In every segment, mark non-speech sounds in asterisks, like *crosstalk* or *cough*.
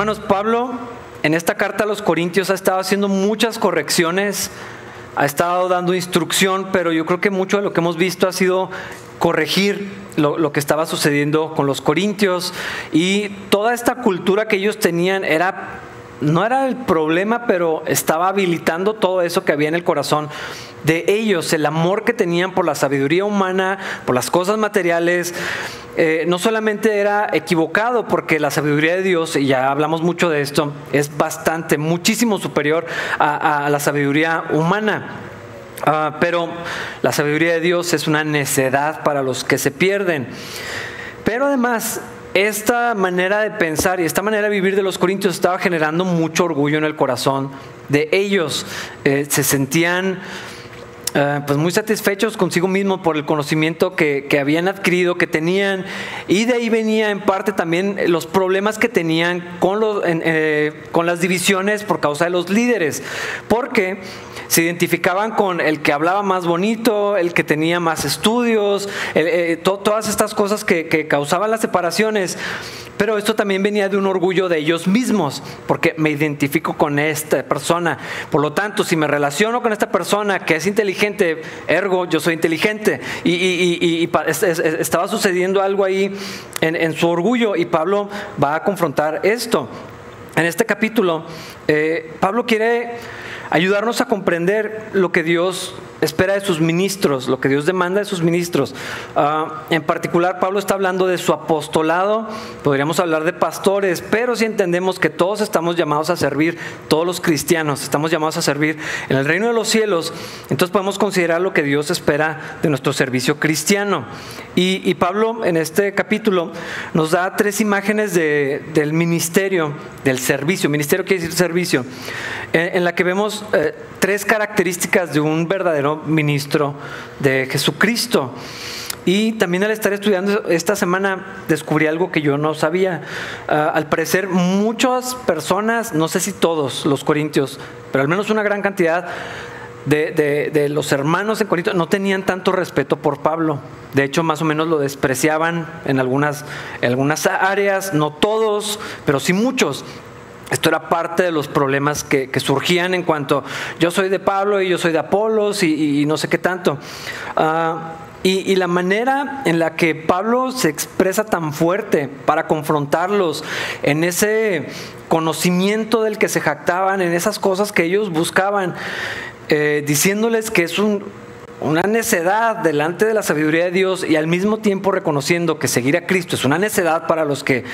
Hermanos, Pablo en esta carta a los Corintios ha estado haciendo muchas correcciones, ha estado dando instrucción, pero yo creo que mucho de lo que hemos visto ha sido corregir lo, lo, que estaba sucediendo con los corintios y toda esta cultura que ellos tenían era no era el problema, pero estaba habilitando todo eso que había en el corazón de ellos, el amor que tenían por la sabiduría humana, por las cosas materiales. Eh, no solamente era equivocado, porque la sabiduría de Dios, y ya hablamos mucho de esto, es bastante, muchísimo superior a, la sabiduría humana. Ah, pero la sabiduría de Dios es una necedad para los que se pierden. Pero además esta manera de pensar y esta manera de vivir de los corintios estaba generando mucho orgullo en el corazón de ellos. Eh, se sentían eh, pues muy satisfechos consigo mismos por el conocimiento que, habían adquirido, que tenían, y de ahí venía en parte también los problemas que tenían con, los, eh, con las divisiones por causa de los líderes, porque se identificaban con el que hablaba más bonito, el que tenía más estudios, eh, todas estas cosas que, que causaban las separaciones. Pero esto también venía de un orgullo de ellos mismos, porque me identifico con esta persona. Por lo tanto, si me relaciono con esta persona que es inteligente, ergo, yo soy inteligente. Y, estaba sucediendo algo ahí en, su orgullo y Pablo va a confrontar esto. En este capítulo, eh, Pablo quiere ayudarnos a comprender lo que Dios espera de sus ministros, lo que Dios demanda de sus ministros. Ah, en particular, Pablo está hablando de su apostolado, podríamos hablar de pastores, pero si entendemos que todos estamos llamados a servir, todos los cristianos estamos llamados a servir en el reino de los cielos, entonces podemos considerar lo que Dios espera de nuestro servicio cristiano. Y, Pablo en este capítulo nos da tres imágenes del ministerio, del servicio. Ministerio quiere decir servicio, en, la que vemos eh, tres características de un verdadero ministro de Jesucristo. Y también al estar estudiando esta semana descubrí algo que yo no sabía. Ah, al parecer muchas personas, no sé si todos los corintios, pero al menos una gran cantidad de, los hermanos en Corinto no tenían tanto respeto por Pablo. De hecho, más o menos lo despreciaban en algunas, en algunas áreas, no todos, pero sí muchos. Esto era parte de los problemas que, surgían en cuanto yo soy de Pablo y yo soy de Apolos y, no sé qué tanto. Ah, y, la manera en la que Pablo se expresa tan fuerte para confrontarlos en ese conocimiento del que se jactaban, en esas cosas que ellos buscaban, eh, diciéndoles que es un, una necedad delante de la sabiduría de Dios y al mismo tiempo reconociendo que seguir a Cristo es una necedad para los que,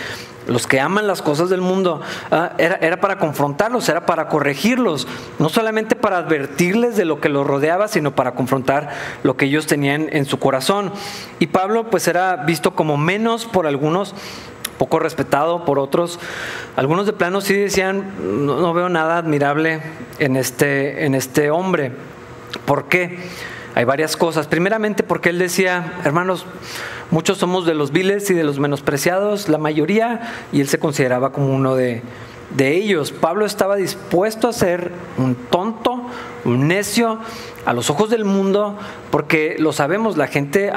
los que aman las cosas del mundo, ah, era, era, para confrontarlos, era para corregirlos, no solamente para advertirles de lo que los rodeaba, sino para confrontar lo que ellos tenían en su corazón. Y Pablo pues era visto como menos por algunos poco respetado por otros. Algunos de plano sí decían, no, no, veo nada admirable en este, en este hombre. ¿Por qué? Hay varias cosas. Primeramente porque él decía, hermanos, muchos somos de los viles y de los menospreciados, la mayoría, y él se consideraba como uno de, ellos. Pablo estaba dispuesto a ser un tonto, un necio a los ojos del mundo, porque lo sabemos, la gente,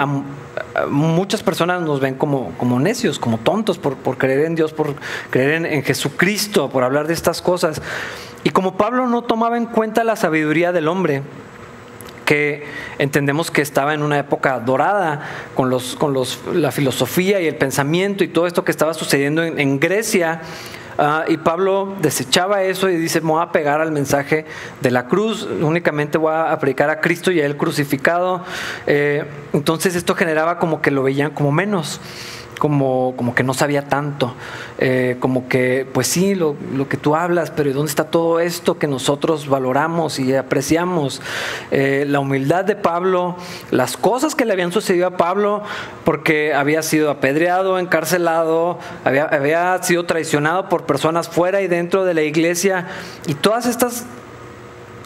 muchas personas nos ven como, como necios, como tontos por, por, creer en Dios, por creer en Jesucristo, por hablar de estas cosas. Y como Pablo no tomaba en cuenta la sabiduría del hombre, que entendemos que estaba en una época dorada con, los, con los, la filosofía y el pensamiento y todo esto que estaba sucediendo en, Grecia. Ah, y Pablo desechaba eso y dice, me voy a pegar al mensaje de la cruz, únicamente voy a aplicar a Cristo y a Él crucificado. Eh, entonces esto generaba como que lo veían como menos como, como que no sabía tanto, eh, como que, pues sí, lo, que tú hablas, pero ¿dónde está todo esto que nosotros valoramos y apreciamos? Eh, la humildad de Pablo, las cosas que le habían sucedido a Pablo, porque había sido apedreado, encarcelado, había, había sido traicionado por personas fuera y dentro de la iglesia, y todas estas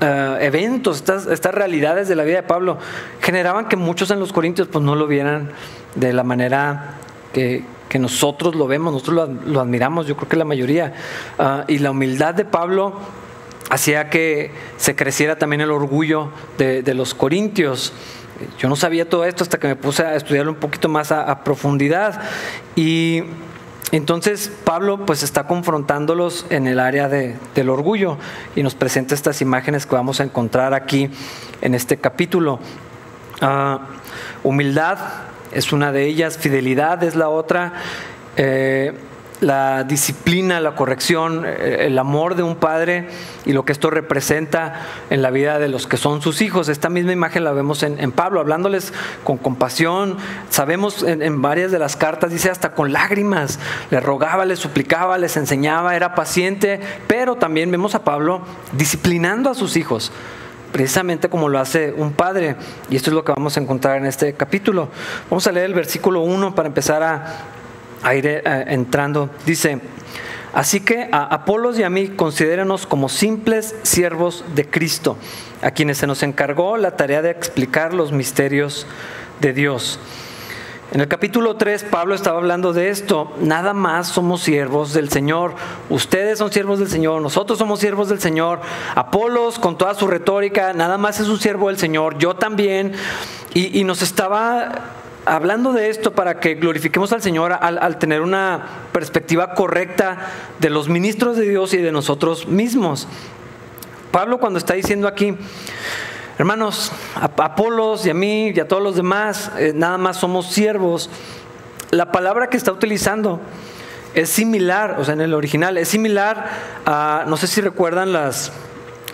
eh, eventos, estas, estas realidades de la vida de Pablo, generaban que muchos en los Corintios pues no lo vieran de la manera que, nosotros lo vemos, nosotros lo, admiramos, yo creo que la mayoría. Ah, y la humildad de Pablo hacía que se creciera también el orgullo de, los corintios. Yo no sabía todo esto hasta que me puse a estudiarlo un poquito más a, profundidad. Y Entonces Pablo pues está confrontándolos en el área de, del orgullo y nos presenta estas imágenes que vamos a encontrar aquí en este capítulo. Ah, humildad es una de ellas, fidelidad es la otra. Eh, la disciplina, la corrección, eh, el amor de un padre y lo que esto representa en la vida de los que son sus hijos. Esta misma imagen la vemos en, Pablo, hablándoles con compasión. Sabemos en, varias de las cartas, dice hasta con lágrimas, les rogaba, les suplicaba, les enseñaba, era paciente, pero también vemos a Pablo disciplinando a sus hijos precisamente como lo hace un padre. Y esto es lo que vamos a encontrar en este capítulo. Vamos a leer el versículo 1 para empezar a aire eh, entrando. Dice, así que a Apolos y a mí considérenos como simples siervos de Cristo, a quienes se nos encargó la tarea de explicar los misterios de Dios. En el capítulo 3 Pablo estaba hablando de esto, nada más somos siervos del Señor, ustedes son siervos del Señor, nosotros somos siervos del Señor, Apolos con toda su retórica, nada más es un siervo del Señor, yo también, y, nos estaba hablando de esto para que glorifiquemos al Señor al, tener una perspectiva correcta de los ministros de Dios y de nosotros mismos. Pablo cuando está diciendo aquí, hermanos, a Apolos y a mí y a todos los demás, eh, nada más somos siervos, la palabra que está utilizando es similar, o sea, en el original, es similar a, no sé si recuerdan las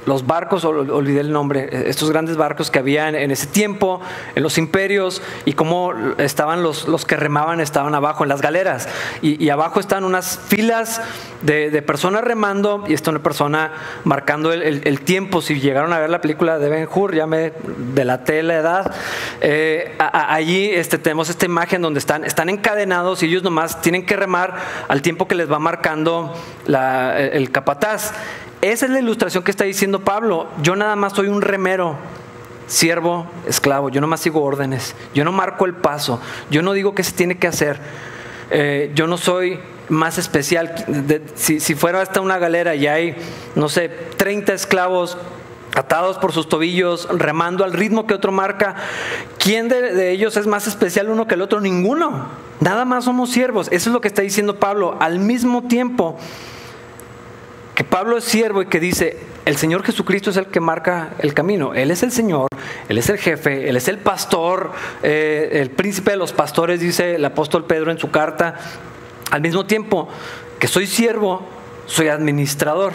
los barcos, olvidé el nombre, estos grandes barcos que había en, ese tiempo, en los imperios, y cómo estaban los, los que remaban, estaban abajo en las galeras. Y, abajo están unas filas de, personas remando y está una persona marcando el, tiempo. Si llegaron a ver la película de Ben Hur, ya me delaté la edad, eh, allí este, tenemos esta imagen donde están, están encadenados y ellos nomás tienen que remar al tiempo que les va marcando el capataz. Esa es la ilustración que está diciendo Pablo. Yo nada más soy un remero, siervo, esclavo. Yo no más sigo órdenes. Yo no marco el paso. Yo no digo qué se tiene que hacer. Eh, yo no soy más especial. si, fuera hasta una galera y hay, no sé, 30 esclavos atados por sus tobillos, remando al ritmo que otro marca, ¿quién de, de ellos es más especial uno que el otro? Ninguno. Nada más somos siervos. Eso es lo que está diciendo Pablo. Al mismo tiempo, que Pablo es siervo y que dice, el Señor Jesucristo es el que marca el camino. Él es el Señor, Él es el jefe, Él es el pastor, eh, el príncipe de los pastores, dice el apóstol Pedro en su carta. Al mismo tiempo que soy siervo, soy administrador.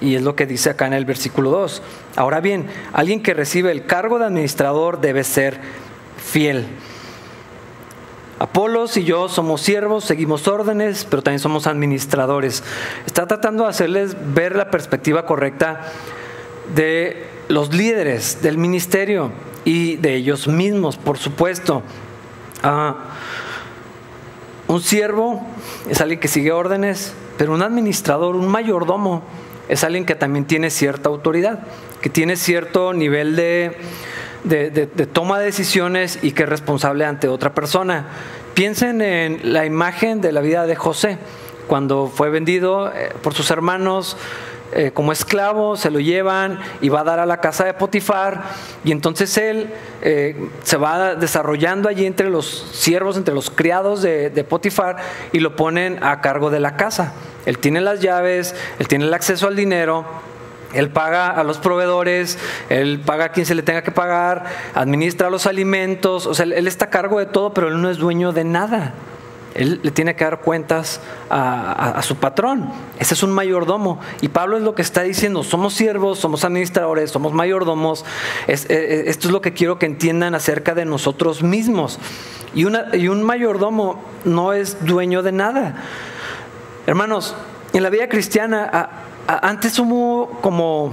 Y es lo que dice acá en el versículo 2. Ahora bien, alguien que recibe el cargo de administrador debe ser fiel. Apolos y yo somos siervos, seguimos órdenes, pero también somos administradores. Está tratando de hacerles ver la perspectiva correcta de los líderes del ministerio y de ellos mismos, por supuesto. Ah, un siervo es alguien que sigue órdenes, pero un administrador, un mayordomo, es alguien que también tiene cierta autoridad, que tiene cierto nivel de de, toma de decisiones y que es responsable ante otra persona. Piensen en la imagen de la vida de José, cuando fue vendido eh, por sus hermanos eh, como esclavo, se lo llevan y va a dar a la casa de Potifar, y entonces él eh, se va desarrollando allí entre los siervos, entre los criados de, de Potifar, y lo ponen a cargo de la casa. Él tiene las llaves, él tiene el acceso al dinero, él paga a los proveedores, él paga a quien se le tenga que pagar, administra los alimentos, o sea, él está a cargo de todo, pero él no es dueño de nada. Él le tiene que dar cuentas a, su patrón. Ese es un mayordomo. Y Pablo es lo que está diciendo. Somos siervos, somos administradores, somos mayordomos. Eh, eh, esto es lo que quiero que entiendan acerca de nosotros mismos. Y, y un mayordomo no es dueño de nada. Hermanos, en la vida cristiana antes hubo como,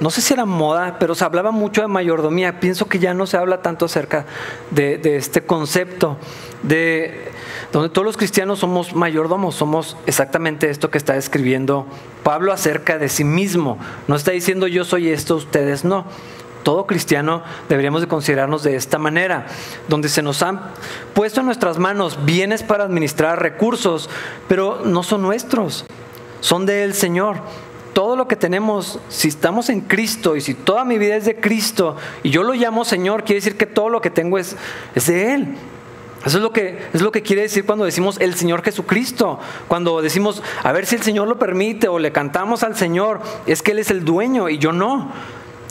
no sé si era moda, pero se hablaba mucho de mayordomía. Pienso que ya no se habla tanto acerca de, este concepto, de donde todos los cristianos somos mayordomos, somos exactamente esto que está escribiendo Pablo acerca de sí mismo. No está diciendo yo soy esto, ustedes no. Todo cristiano deberíamos de considerarnos de esta manera, donde se nos han puesto en nuestras manos bienes para administrar recursos, pero no son nuestros son del Señor. Todo lo que tenemos, si estamos en Cristo y si toda mi vida es de Cristo y yo lo llamo Señor, quiere decir que todo lo que tengo es, es de Él. Eso es lo, que, es lo que quiere decir cuando decimos el Señor Jesucristo. Cuando decimos, a ver si el Señor lo permite o le cantamos al Señor, es que Él es el dueño y yo no.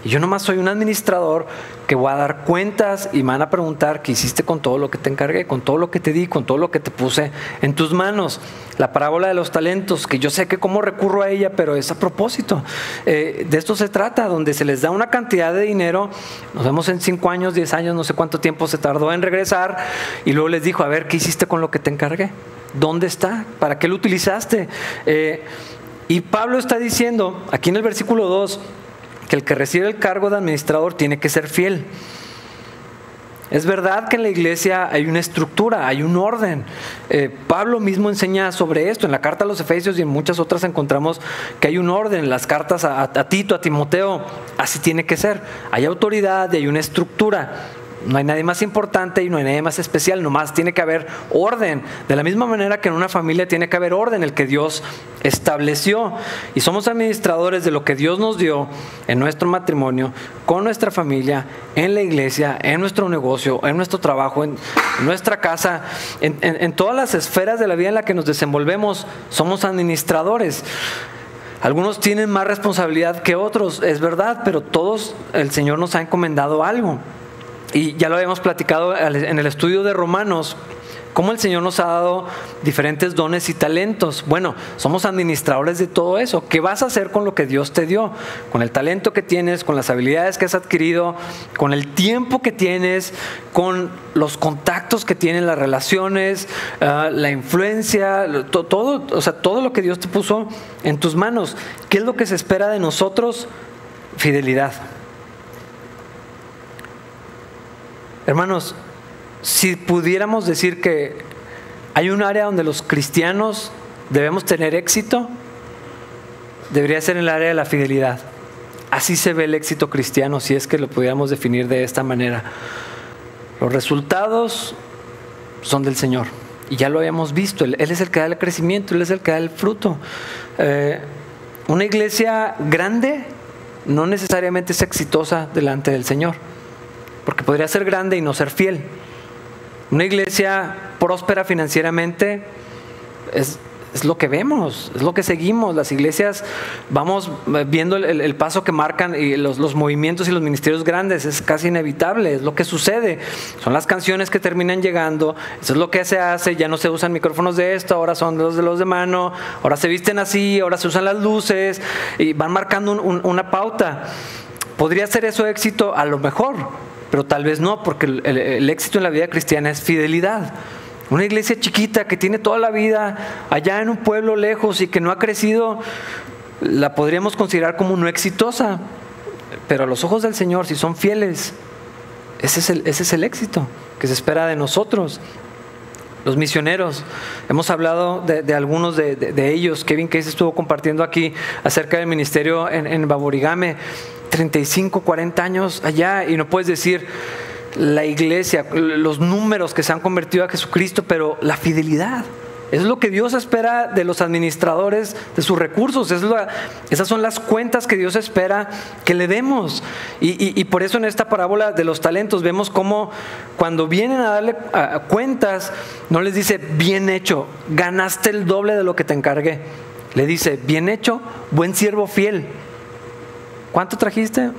Y yo nomás soy un administrador que voy a dar cuentas y me van a preguntar qué hiciste con todo lo que te encargué, con todo lo que te di, con todo lo que te puse en tus manos. La parábola de los talentos, que yo sé que cómo recurro a ella, pero es a propósito. Eh, de esto se trata, donde se les da una cantidad de dinero, nos vemos en cinco años, diez años, no sé cuánto tiempo se tardó en regresar, y luego les dijo, a ver, ¿qué hiciste con lo que te encargué? ¿Dónde está? ¿Para qué lo utilizaste? Eh, y Pablo está diciendo, aquí en el versículo 2, que el que recibe el cargo de administrador tiene que ser fiel. Es verdad que en la iglesia hay una estructura, hay un orden. Eh, Pablo mismo enseña sobre esto. En la carta a los Efesios y en muchas otras encontramos que hay un orden. En las cartas a, a Tito, a Timoteo, así tiene que ser. Hay autoridad y hay una estructura. No hay nadie más importante y no hay nadie más especial, nomás tiene que haber orden. De la misma manera que en una familia tiene que haber orden, el que Dios estableció. Y somos administradores de lo que Dios nos dio en nuestro matrimonio, con nuestra familia, en la iglesia, en nuestro negocio, en nuestro trabajo, en nuestra casa, en, en todas las esferas de la vida en la que nos desenvolvemos, somos administradores. Algunos tienen más responsabilidad que otros, es verdad, pero todos el Señor nos ha encomendado algo. Y ya lo habíamos platicado en el estudio de Romanos, cómo el Señor nos ha dado diferentes dones y talentos. Bueno, somos administradores de todo eso. ¿Qué vas a hacer con lo que Dios te dio? Con el talento que tienes, con las habilidades que has adquirido, con el tiempo que tienes, con los contactos que tienes, las relaciones, ah, la influencia, todo, o sea, todo lo que Dios te puso en tus manos. ¿Qué es lo que se espera de nosotros? Fidelidad. Hermanos, si pudiéramos decir que hay un área donde los cristianos debemos tener éxito, debería ser en el área de la fidelidad. Así se ve el éxito cristiano, si es que lo pudiéramos definir de esta manera. Los resultados son del Señor. Y ya lo habíamos visto. Él, es el que da el crecimiento, Él es el que da el fruto. Eh, una iglesia grande no necesariamente es exitosa delante del Señor porque podría ser grande y no ser fiel. Una iglesia próspera financieramente es, lo que vemos, es lo que seguimos. Las iglesias vamos viendo el, paso que marcan y los, los, movimientos y los ministerios grandes, es casi inevitable, es lo que sucede. Son las canciones que terminan llegando, eso es lo que se hace, ya no se usan micrófonos de esto, ahora son los de los de mano, ahora se visten así, ahora se usan las luces y van marcando una pauta. ¿Podría ser eso éxito? A lo mejor, pero tal vez no, porque el, éxito en la vida cristiana es fidelidad. Una iglesia chiquita que tiene toda la vida allá en un pueblo lejos y que no ha crecido, la podríamos considerar como no exitosa. Pero a los ojos del Señor, si son fieles, ese es el, éxito que se espera de nosotros. Los misioneros, hemos hablado de, algunos de, ellos. Kevin Case estuvo compartiendo aquí acerca del ministerio en, en Baborigame. 35, 40 años allá y no puedes decir la iglesia, los números que se han convertido a Jesucristo, pero la fidelidad. Es lo que Dios espera de los administradores de sus recursos. Es esas son las cuentas que Dios espera que le demos. Y, por eso en esta parábola de los talentos vemos cómo cuando vienen a darle cuentas, no les dice, bien hecho, ganaste el doble de lo que te encargué. Le dice, bien hecho, buen siervo fiel. ¿Cuánto trajiste?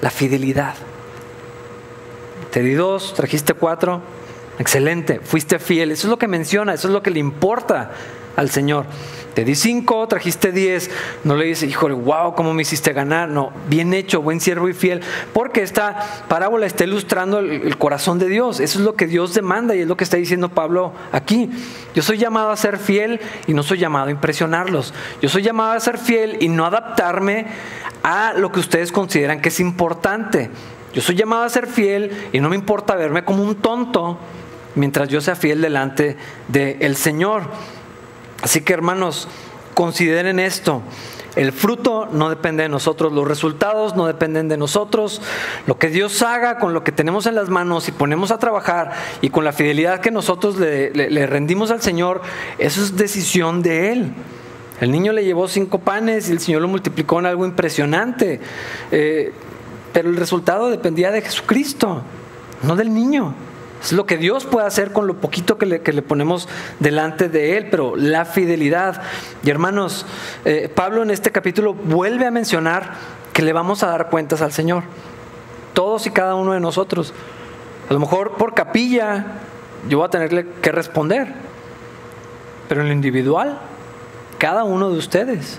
La fidelidad. Te di dos, trajiste cuatro. Excelente, fuiste fiel. Eso es lo que menciona, eso es lo que le importa al Señor. Te di cinco, trajiste diez. No le dice, híjole, wow, ¿cómo me hiciste ganar? No, bien hecho, buen siervo y fiel. Porque esta parábola está ilustrando el, corazón de Dios. Eso es lo que Dios demanda y es lo que está diciendo Pablo aquí. Yo soy llamado a ser fiel y no soy llamado a impresionarlos. Yo soy llamado a ser fiel y no adaptarme a lo que ustedes consideran que es importante. Yo soy llamado a ser fiel y no me importa verme como un tonto mientras yo sea fiel delante del Señor. Así que hermanos, consideren esto. El fruto no depende de nosotros, los resultados no dependen de nosotros. Lo que Dios haga con lo que tenemos en las manos y ponemos a trabajar y con la fidelidad que nosotros le, rendimos al Señor, eso es decisión de Él. El niño le llevó cinco panes y el Señor lo multiplicó en algo impresionante. Eh, pero el resultado dependía de Jesucristo, no del niño. Es lo que Dios puede hacer con lo poquito que le, ponemos delante de Él, pero la fidelidad. Y hermanos, eh, Pablo en este capítulo vuelve a mencionar que le vamos a dar cuentas al Señor. Todos y cada uno de nosotros. A lo mejor por capilla yo voy a tenerle que responder. Pero en lo individual, cada uno de ustedes.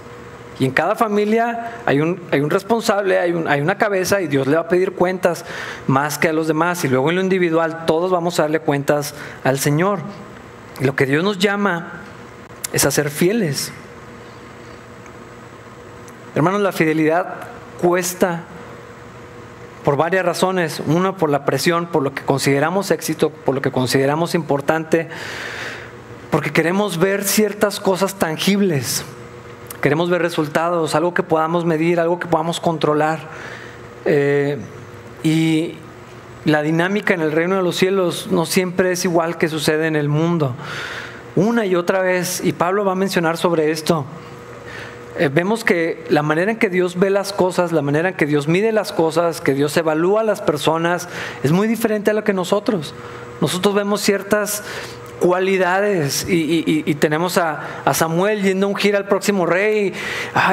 Y en cada familia hay un, responsable, hay, hay, una cabeza y Dios le va a pedir cuentas más que a los demás. Y luego en lo individual todos vamos a darle cuentas al Señor. Y lo que Dios nos llama es a ser fieles. Hermanos, la fidelidad cuesta por varias razones. Una, por la presión, por lo que consideramos éxito, por lo que consideramos importante, porque queremos ver ciertas cosas tangibles. Queremos ver resultados, algo que podamos medir, algo que podamos controlar. Eh, y la dinámica en el reino de los cielos no siempre es igual que sucede en el mundo. Una y otra vez, y Pablo va a mencionar sobre esto, eh, vemos que la manera en que Dios ve las cosas, la manera en que Dios mide las cosas, que Dios evalúa a las personas, es muy diferente a lo que nosotros. Nosotros vemos ciertas cualidades y, tenemos a, Samuel yendo a ungir al próximo rey.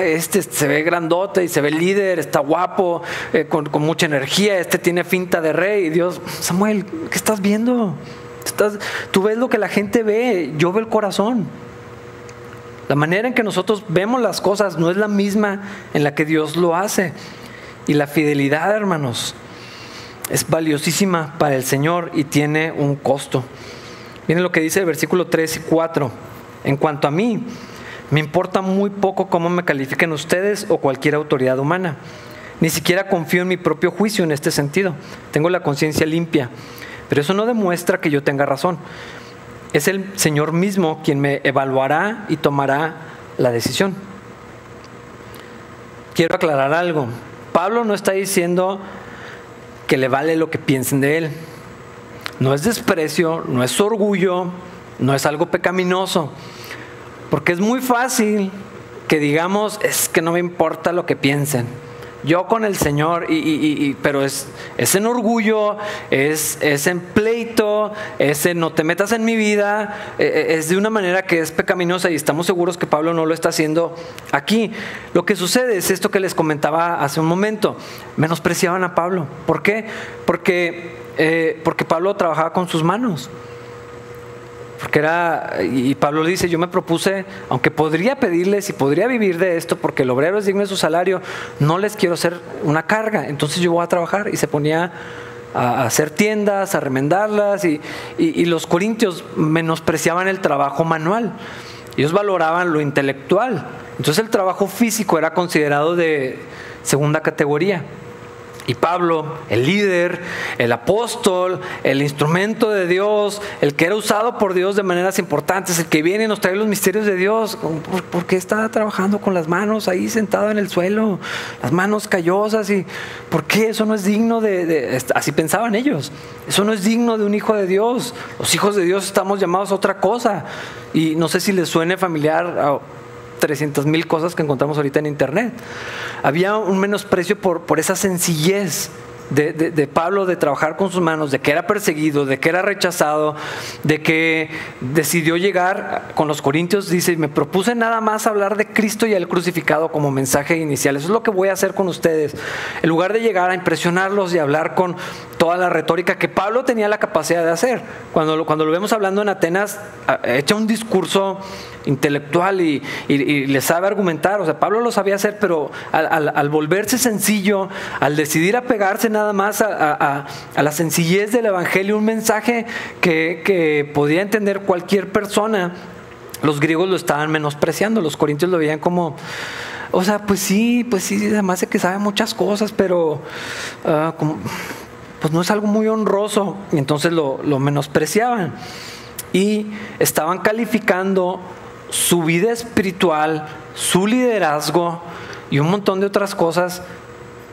este se ve grandote y se ve líder, está guapo, eh, con, mucha energía, este tiene finta de rey. Y Dios, Samuel, ¿qué estás viendo? Tú ves lo que la gente ve, yo veo el corazón. La manera en que nosotros vemos las cosas no es la misma en la que Dios lo hace. Y la fidelidad, hermanos, es valiosísima para el Señor y tiene un costo. Miren lo que dice el versículo 3 y 4. En cuanto a mí, me importa muy poco cómo me califiquen ustedes o cualquier autoridad humana. Ni siquiera confío en mi propio juicio en este sentido. Tengo la conciencia limpia. Pero eso no demuestra que yo tenga razón. Es el Señor mismo quien me evaluará y tomará la decisión. Quiero aclarar algo. Pablo no está diciendo que le vale lo que piensen de él no es desprecio, no es orgullo, no es algo pecaminoso. Porque es muy fácil que digamos, es que no me importa lo que piensen. Yo con el Señor, y, pero es, es, en orgullo, es, es, en pleito, es en no te metas en mi vida, e, e, es de una manera que es pecaminosa y estamos seguros que Pablo no lo está haciendo aquí. Lo que sucede es esto que les comentaba hace un momento, menospreciaban a Pablo. ¿Por qué? Porque eh, porque Pablo trabajaba con sus manos. Porque era, y Pablo dice, yo me propuse, aunque podría pedirles y podría vivir de esto, porque el obrero es digno de su salario, no les quiero hacer una carga, entonces yo voy a trabajar. Y se ponía a hacer tiendas, a remendarlas, y, y los corintios menospreciaban el trabajo manual. Ellos valoraban lo intelectual. Entonces el trabajo físico era considerado de segunda categoría. Y Pablo, el líder, el apóstol, el instrumento de Dios, el que era usado por Dios de maneras importantes, el que viene y nos trae los misterios de Dios, ¿por, qué está trabajando con las manos ahí sentado en el suelo, las manos callosas? ¿Y por qué eso no es digno de, así pensaban ellos, eso no es digno de un hijo de Dios? Los hijos de Dios estamos llamados a otra cosa. Y no sé si les suene familiar 300 mil cosas que encontramos ahorita en Internet. Había un menosprecio por, por esa sencillez de, Pablo de trabajar con sus manos, de que era perseguido, de que era rechazado, de que decidió llegar con los corintios, dice, me propuse nada más hablar de Cristo y el crucificado como mensaje inicial. Eso es lo que voy a hacer con ustedes. En lugar de llegar a impresionarlos y hablar con toda la retórica que Pablo tenía la capacidad de hacer. Cuando lo, cuando lo vemos hablando en Atenas, echa un discurso intelectual y, le sabe argumentar. O sea, Pablo lo sabía hacer, pero al, volverse sencillo, al decidir apegarse nada más a, la sencillez del Evangelio, un mensaje que, podía entender cualquier persona, los griegos lo estaban menospreciando, los corintios lo veían como... O sea, pues sí, pues sí, además de que sabe muchas cosas, pero ah, pues no es algo muy honroso. Y entonces lo, lo menospreciaban. Y estaban calificando su vida espiritual, su liderazgo y un montón de otras cosas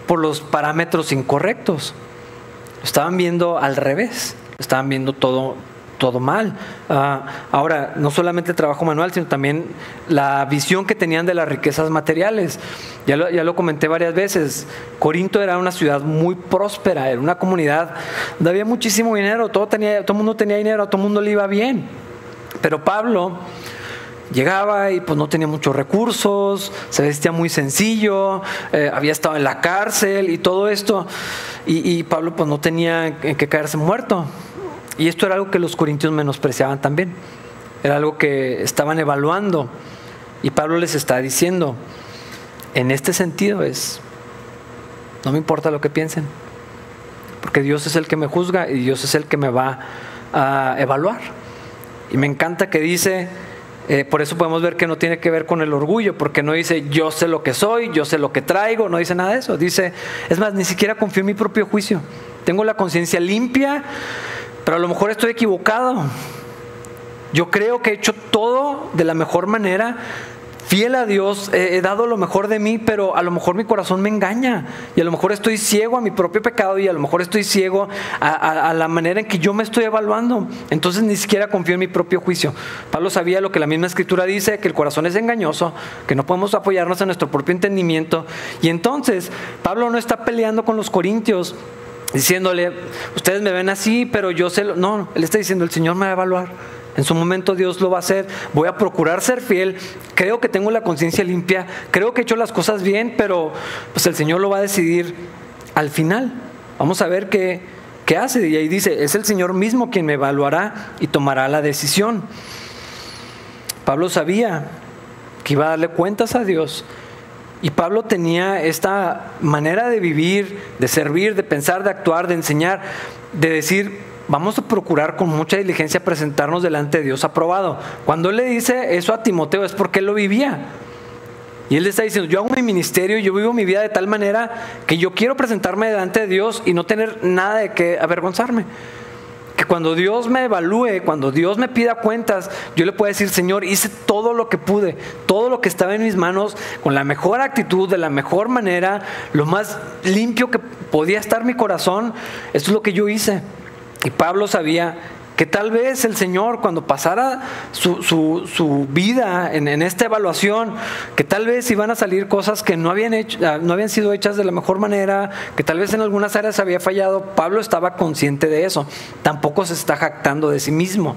por los parámetros incorrectos. Estaban viendo al revés, estaban viendo todo todo mal. Ah, ahora, no solamente el trabajo manual, sino también la visión que tenían de las riquezas materiales. Ya lo, ya lo comenté varias veces. Corinto era una ciudad muy próspera, era una comunidad donde había muchísimo dinero, todo, tenía, todo mundo tenía dinero, todo el mundo le iba bien. Pero Pablo llegaba y pues no tenía muchos recursos, se vestía muy sencillo, eh, había estado en la cárcel y todo esto, y, y Pablo pues no tenía en qué caerse muerto. Y esto era algo que los corintios menospreciaban también. Era algo que estaban evaluando. Y Pablo les está diciendo, en este sentido es, no me importa lo que piensen, porque Dios es el que me juzga y Dios es el que me va a evaluar. Y me encanta que dice, eh, por eso podemos ver que no tiene que ver con el orgullo, porque no dice yo sé lo que soy, yo sé lo que traigo, no dice nada de eso. Dice, es más, ni siquiera confío en mi propio juicio. Tengo la conciencia limpia pero a lo mejor estoy equivocado. Yo creo que he hecho todo de la mejor manera, fiel a Dios, he dado lo mejor de mí, pero a lo mejor mi corazón me engaña y a lo mejor estoy ciego a mi propio pecado y a lo mejor estoy ciego a, la manera en que yo me estoy evaluando. Entonces ni siquiera confío en mi propio juicio. Pablo sabía lo que la misma escritura dice, que el corazón es engañoso, que no podemos apoyarnos en nuestro propio entendimiento. Y entonces Pablo no está peleando con los corintios diciéndole, ustedes me ven así, pero yo sé, lo... no, él está diciendo, el Señor me va a evaluar. En su momento Dios lo va a hacer. Voy a procurar ser fiel. Creo que tengo la conciencia limpia. Creo que he hecho las cosas bien, pero pues el Señor lo va a decidir al final. Vamos a ver qué, qué hace. Y ahí dice, es el Señor mismo quien me evaluará y tomará la decisión. Pablo sabía que iba a darle cuentas a Dios y Pablo tenía esta manera de vivir, de servir, de pensar, de actuar, de enseñar, de decir, vamos a procurar con mucha diligencia presentarnos delante de Dios aprobado. Cuando él le dice eso a Timoteo es porque él lo vivía. Y él le está diciendo, yo hago mi ministerio, yo vivo mi vida de tal manera que yo quiero presentarme delante de Dios y no tener nada de qué avergonzarme que cuando Dios me evalúe, cuando Dios me pida cuentas, yo le pueda decir, Señor, hice todo lo que pude, todo lo que estaba en mis manos, con la mejor actitud, de la mejor manera, lo más limpio que podía estar mi corazón. Esto es lo que yo hice. Y Pablo sabía que tal vez el Señor cuando pasara su, vida en, esta evaluación, que tal vez iban a salir cosas que no habían, hecho, ah, no habían sido hechas de la mejor manera, que tal vez en algunas áreas había fallado, Pablo estaba consciente de eso, tampoco se está jactando de sí mismo.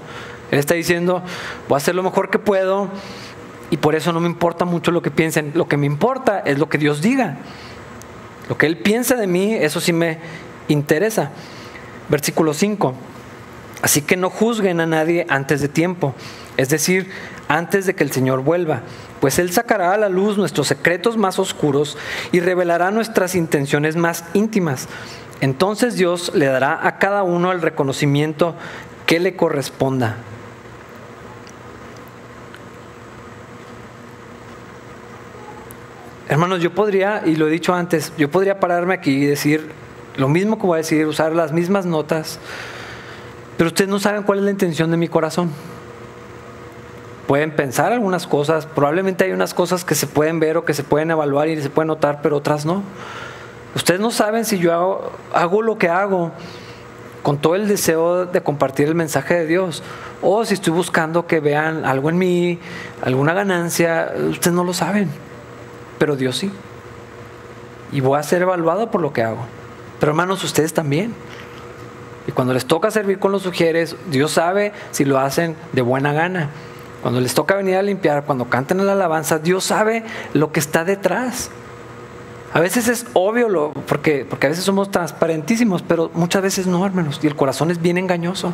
Él está diciendo, voy a hacer lo mejor que puedo y por eso no me importa mucho lo que piensen, lo que me importa es lo que Dios diga. Lo que Él piensa de mí, eso sí me interesa. Versículo 5. Así que no juzguen a nadie antes de tiempo, es decir, antes de que el Señor vuelva, pues Él sacará a la luz nuestros secretos más oscuros y revelará nuestras intenciones más íntimas. Entonces Dios le dará a cada uno el reconocimiento que le corresponda. Hermanos, yo podría, y lo he dicho antes, yo podría pararme aquí y decir lo mismo que voy a decir, usar las mismas notas, pero ustedes no saben cuál es la intención de mi corazón. Pueden pensar algunas cosas, probablemente hay unas cosas que se pueden ver o que se pueden evaluar y se pueden notar, pero otras no. Ustedes no saben si yo hago, hago lo que hago con todo el deseo de compartir el mensaje de Dios o si estoy buscando que vean algo en mí, alguna ganancia, ustedes no lo saben, pero Dios sí. Y voy a ser evaluado por lo que hago. Pero hermanos, ustedes también. Y cuando les toca servir con los sugieres, Dios sabe si lo hacen de buena gana. Cuando les toca venir a limpiar, cuando canten en la alabanza, Dios sabe lo que está detrás. A veces es obvio, lo, porque, porque a veces somos transparentísimos, pero muchas veces no, hermanos. Y el corazón es bien engañoso.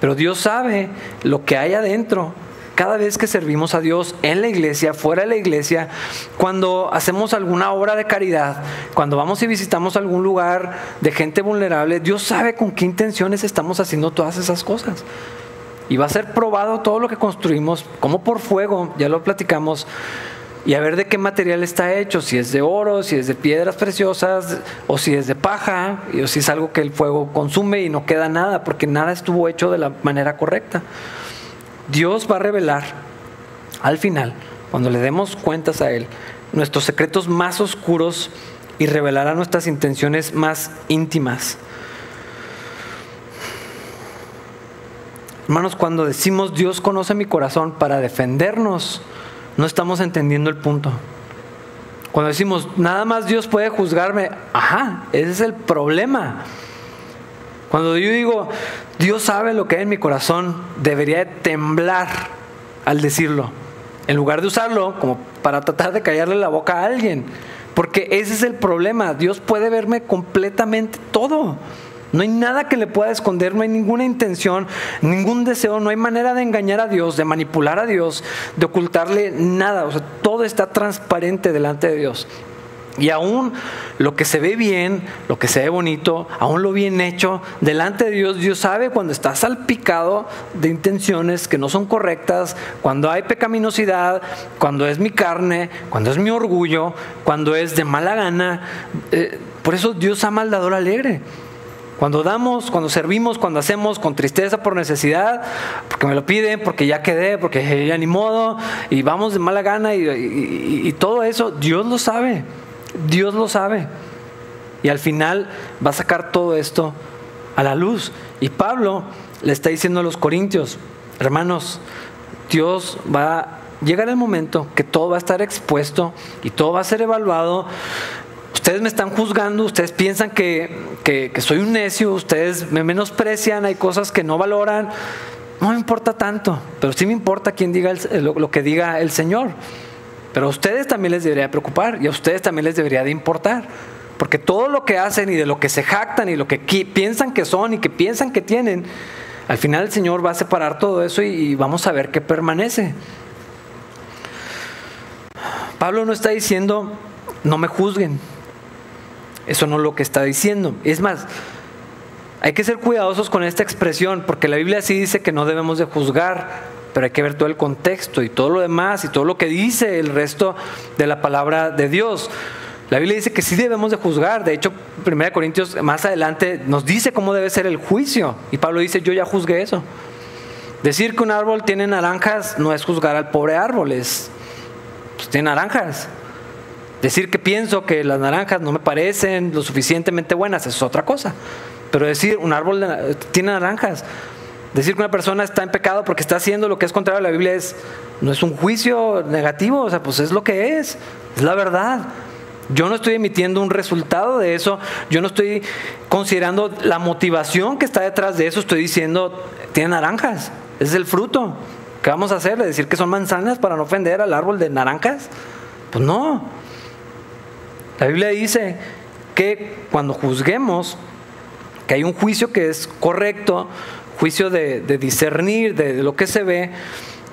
Pero Dios sabe lo que hay adentro cada vez que servimos a Dios en la iglesia, fuera de la iglesia, cuando hacemos alguna obra de caridad, cuando vamos y visitamos algún lugar de gente vulnerable, Dios sabe con qué intenciones estamos haciendo todas esas cosas. Y va a ser probado todo lo que construimos, como por fuego, ya lo platicamos, y a ver de qué material está hecho, si es de oro, si es de piedras preciosas, o si es de paja, o si es algo que el fuego consume y no queda nada, porque nada estuvo hecho de la manera correcta. Dios va a revelar al final, cuando le demos cuentas a Él, nuestros secretos más oscuros y revelará nuestras intenciones más íntimas. Hermanos, cuando decimos Dios conoce mi corazón para defendernos, no estamos entendiendo el punto. Cuando decimos nada más Dios puede juzgarme, ajá, ese es el problema. Cuando yo digo Dios sabe lo que hay en mi corazón, debería temblar al decirlo, en lugar de usarlo como para tratar de callarle la boca a alguien. Porque ese es el problema. Dios puede verme completamente todo. No hay nada que le pueda esconder, no hay ninguna intención, ningún deseo, no hay manera de engañar a Dios, de manipular a Dios, de ocultarle nada. O sea, todo está transparente delante de Dios. Y aún lo que se ve bien, lo que se ve bonito, aún lo bien hecho, delante de Dios, Dios sabe cuando está salpicado de intenciones que no son correctas, cuando hay pecaminosidad, cuando es mi carne, cuando es mi orgullo, cuando es de mala gana. Eh, por eso Dios ama al dador alegre. Cuando damos, cuando servimos, cuando hacemos con tristeza por necesidad, porque me lo piden, porque ya quedé, porque ya ni modo, y vamos de mala gana y, todo eso, Dios lo sabe, Dios lo sabe. Y al final va a sacar todo esto a la luz. Y Pablo le está diciendo a los corintios, hermanos, Dios va a llegar el momento que todo va a estar expuesto y todo va a ser evaluado ustedes me están juzgando, ustedes piensan que, soy un necio, ustedes me menosprecian, hay cosas que no valoran. No me importa tanto, pero sí me importa quién diga lo, que diga el Señor. Pero a ustedes también les debería preocupar y a ustedes también les debería de importar. Porque todo lo que hacen y de lo que se jactan y lo que piensan que son y que piensan que tienen, al final el Señor va a separar todo eso y vamos a ver qué permanece. Pablo no está diciendo, no me juzguen. Eso no es lo que está diciendo. Es más, hay que ser cuidadosos con esta expresión, porque la Biblia sí dice que no debemos de juzgar, pero hay que ver todo el contexto y todo lo demás y todo lo que dice el resto de la palabra de Dios. La Biblia dice que sí debemos de juzgar. De hecho, 1 Corintios más adelante nos dice cómo debe ser el juicio. Y Pablo dice, yo ya juzgué eso. Decir que un árbol tiene naranjas no es juzgar al pobre árbol, es, pues, tiene naranjas. Decir que pienso que las naranjas no me parecen lo suficientemente buenas es otra cosa. Pero decir un árbol tiene naranjas, decir que una persona está en pecado porque está haciendo lo que es contrario a la Biblia es no es un juicio negativo, o sea, pues es lo que es, es la verdad. Yo no estoy emitiendo un resultado de eso, yo no estoy considerando la motivación que está detrás de eso, estoy diciendo, tiene naranjas, ese es el fruto. ¿Qué vamos a hacer? ¿Decir que son manzanas para no ofender al árbol de naranjas? Pues no, la Biblia dice que cuando juzguemos, que hay un juicio que es correcto, juicio de, discernir de, lo que se ve,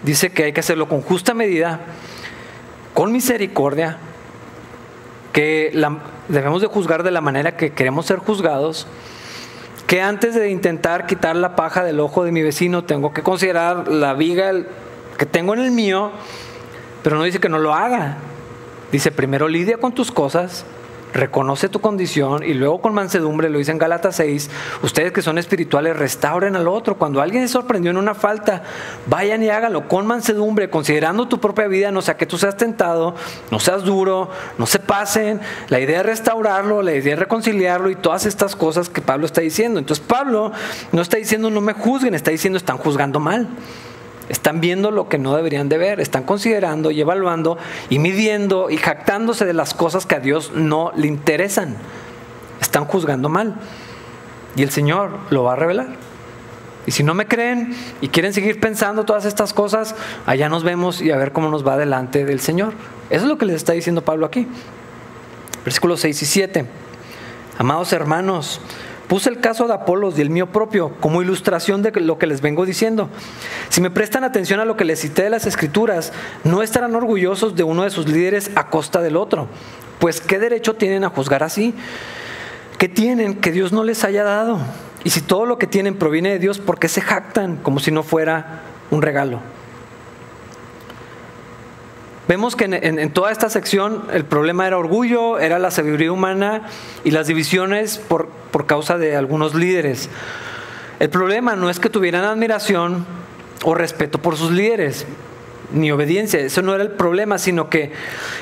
dice que hay que hacerlo con justa medida, con misericordia, que debemos de juzgar de la manera que queremos ser juzgados, que antes de intentar quitar la paja del ojo de mi vecino, tengo que considerar la viga que tengo en el mío, pero no dice que no lo haga. Dice, primero lidia con tus cosas, reconoce tu condición y luego con mansedumbre, lo dice en Gálatas 6, ustedes que son espirituales restauren al otro. Cuando alguien se sorprendió en una falta, vayan y háganlo con mansedumbre, considerando tu propia vida, no sea que tú seas tentado, no seas duro, no se pasen. La idea es restaurarlo, la idea es reconciliarlo y todas estas cosas que Pablo está diciendo. Entonces Pablo no está diciendo no me juzguen, está diciendo están juzgando mal. Están viendo lo que no deberían de ver, están considerando y evaluando y midiendo y jactándose de las cosas que a Dios no le interesan. Están juzgando mal. Y el Señor lo va a revelar. Y si no me creen y quieren seguir pensando todas estas cosas, allá nos vemos y a ver cómo nos va delante del Señor. Eso es lo que les está diciendo Pablo aquí. Versículos 6 y 7. Amados hermanos, Puse el caso de Apolos y el mío propio como ilustración de lo que les vengo diciendo. Si me prestan atención a lo que les cité de las escrituras, no estarán orgullosos de uno de sus líderes a costa del otro. Pues ¿qué derecho tienen a juzgar así? ¿Qué tienen que Dios no les haya dado? Y si todo lo que tienen proviene de Dios, ¿por qué se jactan como si no fuera un regalo? Vemos que en, toda esta sección el problema era orgullo, era la sabiduría humana y las divisiones por, por causa de algunos líderes. El problema no es que tuvieran admiración o respeto por sus líderes. Ni obediencia, eso no era el problema, sino que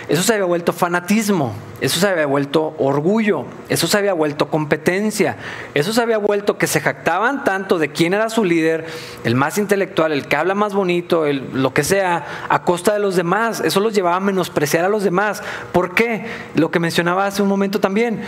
eso se había vuelto fanatismo, eso se había vuelto orgullo, eso se había vuelto competencia, eso se había vuelto que se jactaban tanto de quién era su líder, el más intelectual, el que habla más bonito, el, lo que sea, a costa de los demás, eso los llevaba a menospreciar a los demás. ¿Por qué? Lo que mencionaba hace un momento también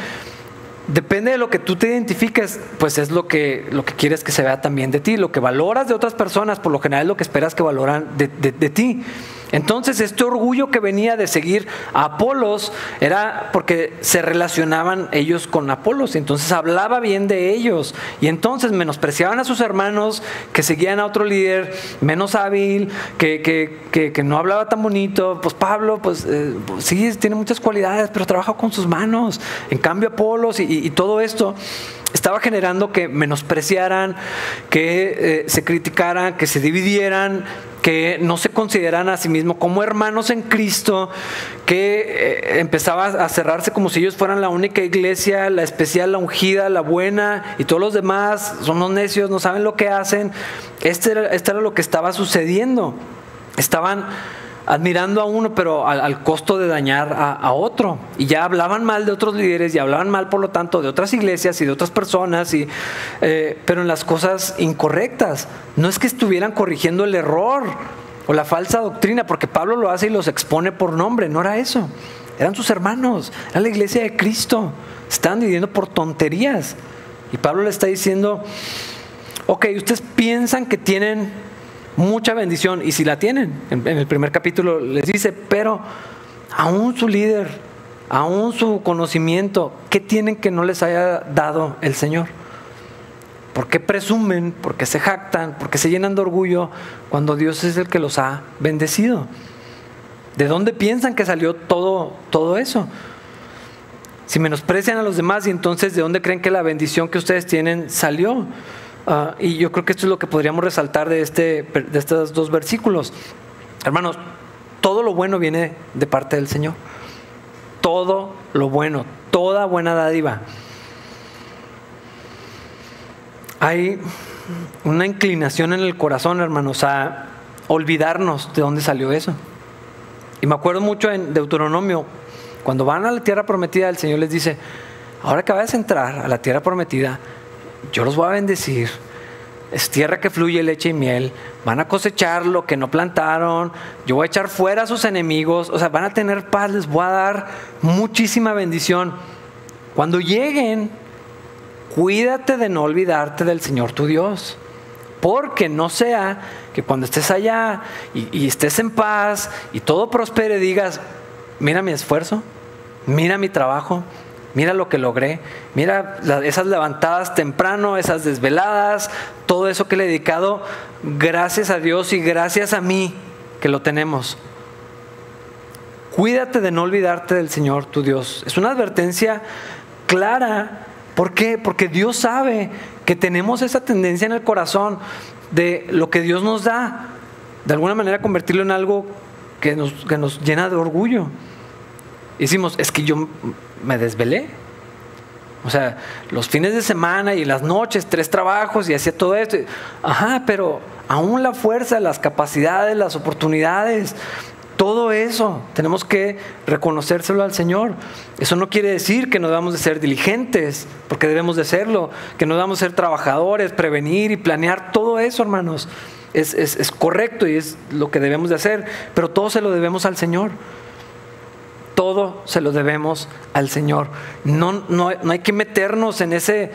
Depende de lo que tú te identifiques, pues es lo que, lo que quieres que se vea también de ti. Lo que valoras de otras personas, por lo general es lo que esperas que valoran de, de ti. Entonces este orgullo que venía de seguir a Apolos era porque se relacionaban ellos con Apolos entonces hablaba bien de ellos y entonces menospreciaban a sus hermanos que seguían a otro líder menos hábil, que, que, no hablaba tan bonito. Pues Pablo, pues, eh, pues, sí, tiene muchas cualidades, pero trabaja con sus manos. En cambio Apolos y todo esto estaba generando que menospreciaran, que eh, se criticaran, que se dividieran, que no se consideraran a sí mismos como hermanos en Cristo, que eh, empezaba a cerrarse como si ellos fueran la única iglesia, la especial, la ungida, la buena, y todos los demás son los necios, no saben lo que hacen. Este este era lo que estaba sucediendo. Estaban admirando a uno, pero al, costo de dañar a, otro. Y ya hablaban mal de otros líderes y hablaban mal, por lo tanto, de otras iglesias y de otras personas, y, eh, pero en las cosas incorrectas. No es que estuvieran corrigiendo el error o la falsa doctrina, porque Pablo lo hace y los expone por nombre, no era eso. Eran sus hermanos, era la iglesia de Cristo. Estaban dividiendo por tonterías. Y Pablo le está diciendo, ok, ustedes piensan que tienen mucha bendición y si la tienen, en, el primer capítulo les dice, pero aún su líder, aún su conocimiento, ¿qué tienen que no les haya dado el Señor? ¿Por qué presumen? ¿Por qué se jactan? ¿Por qué se llenan de orgullo cuando Dios es el que los ha bendecido? ¿De dónde piensan que salió todo, todo eso? Si menosprecian a los demás y entonces de dónde creen que la bendición que ustedes tienen salió? Ah, y yo creo que esto es lo que podríamos resaltar de, este, de estos dos versículos. Hermanos, todo lo bueno viene de parte del Señor. Todo lo bueno, toda buena dádiva. Hay una inclinación en el corazón, hermanos, a olvidarnos de dónde salió eso. Y me acuerdo mucho en Deuteronomio, cuando van a la tierra prometida, el Señor les dice, ahora que vayas a entrar a la tierra prometida, yo los voy a bendecir. Es tierra que fluye leche y miel. Van a cosechar lo que no plantaron. Yo voy a echar fuera a sus enemigos. O sea, van a tener paz. Les voy a dar muchísima bendición. Cuando lleguen, cuídate de no olvidarte del Señor tu Dios. Porque no sea que cuando estés allá y, estés en paz y todo prospere, digas, mira mi esfuerzo, mira mi trabajo, mira lo que logré, mira esas levantadas temprano, esas desveladas, todo eso que le he dedicado, gracias a Dios y gracias a mí que lo tenemos. Cuídate de no olvidarte del Señor tu Dios. Es una advertencia clara. ¿Por qué? Porque Dios sabe que tenemos esa tendencia en el corazón de lo que Dios nos da, de alguna manera convertirlo en algo que nos, que nos llena de orgullo. Hicimos, es que yo me desvelé. O sea, los fines de semana y las noches, tres trabajos y hacía todo esto. Ajá, pero aún la fuerza, las capacidades, las oportunidades, todo eso tenemos que reconocérselo al Señor. Eso no quiere decir que no debamos de ser diligentes, porque debemos de serlo, que no debamos de ser trabajadores, prevenir y planear todo eso, hermanos. Es, es correcto y es lo que debemos de hacer, pero todo se lo debemos al Señor todo se lo debemos al Señor. No, no, hay que meternos en ese,